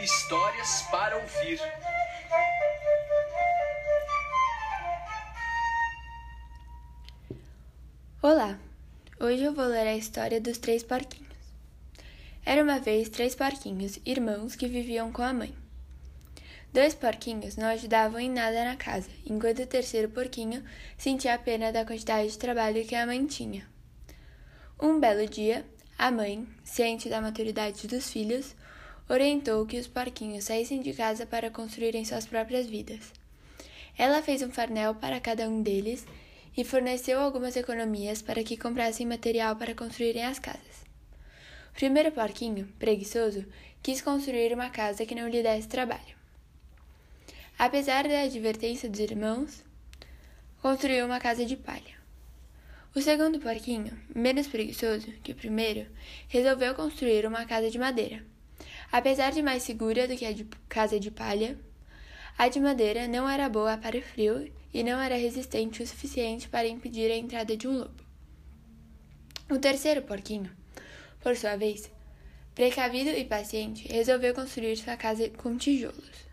porquinhos para ouvir. Olá! Hoje eu vou ler a história dos três porquinhos. Era uma vez três porquinhos, irmãos, que viviam com a mãe. Dois porquinhos não ajudavam em nada na casa, enquanto o terceiro porquinho sentia a pena da quantidade de trabalho que a mãe tinha. Um belo dia, a mãe, ciente da maturidade dos filhos, orientou que os porquinhos saíssem de casa para construírem suas próprias vidas. Ela fez um farnel para cada um deles e forneceu algumas economias para que comprassem material para construírem as casas. O primeiro porquinho, preguiçoso, quis construir uma casa que não lhe desse trabalho. Apesar da advertência dos irmãos, construiu uma casa de palha. O segundo porquinho, menos preguiçoso que o primeiro, resolveu construir uma casa de madeira. Apesar de mais segura do que a de casa de palha, a de madeira não era boa para o frio e não era resistente o suficiente para impedir a entrada de um lobo. O terceiro porquinho, por sua vez, precavido e paciente, resolveu construir sua casa com tijolos.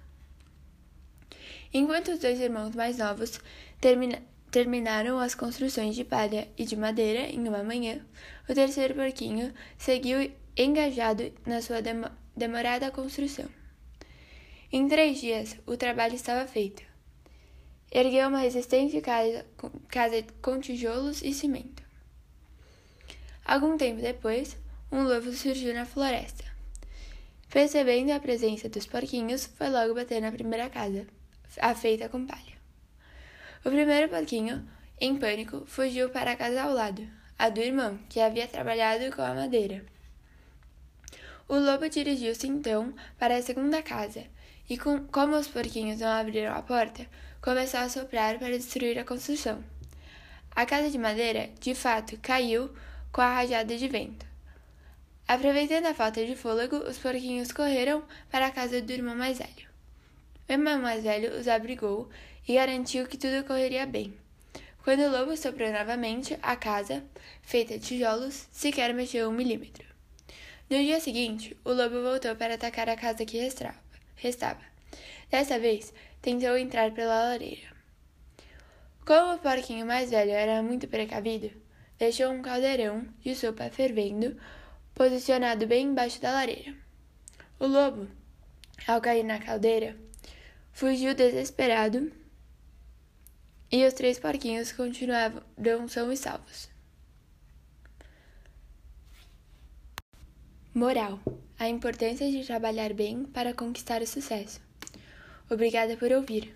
Enquanto os dois irmãos mais novos termina terminaram as construções de palha e de madeira em uma manhã, o terceiro porquinho seguiu engajado na sua demorada construção. Em três dias, o trabalho estava feito. Ergueu uma resistente casa, casa com tijolos e cimento. Algum tempo depois, um lobo surgiu na floresta. Percebendo a presença dos porquinhos, foi logo bater na primeira casa, a feita com palha. O primeiro porquinho, em pânico, fugiu para a casa ao lado, a do irmão, que havia trabalhado com a madeira. O lobo dirigiu-se então para a segunda casa, e com, como os porquinhos não abriram a porta, começou a soprar para destruir a construção. A casa de madeira, de fato, caiu com a rajada de vento. Aproveitando a falta de fôlego, os porquinhos correram para a casa do irmão mais velho. O irmão mais velho os abrigou e garantiu que tudo correria bem. Quando o lobo soprou novamente, a casa, feita de tijolos, sequer mexeu um milímetro. No dia seguinte, o lobo voltou para atacar a casa que restava. Dessa vez, tentou entrar pela lareira. Como o porquinho mais velho era muito precavido, deixou um caldeirão de sopa fervendo, posicionado bem embaixo da lareira. O lobo, ao cair na caldeira, fugiu desesperado e os três porquinhos continuaram são e salvos. Moral: a importância de trabalhar bem para conquistar o sucesso. Obrigada por ouvir.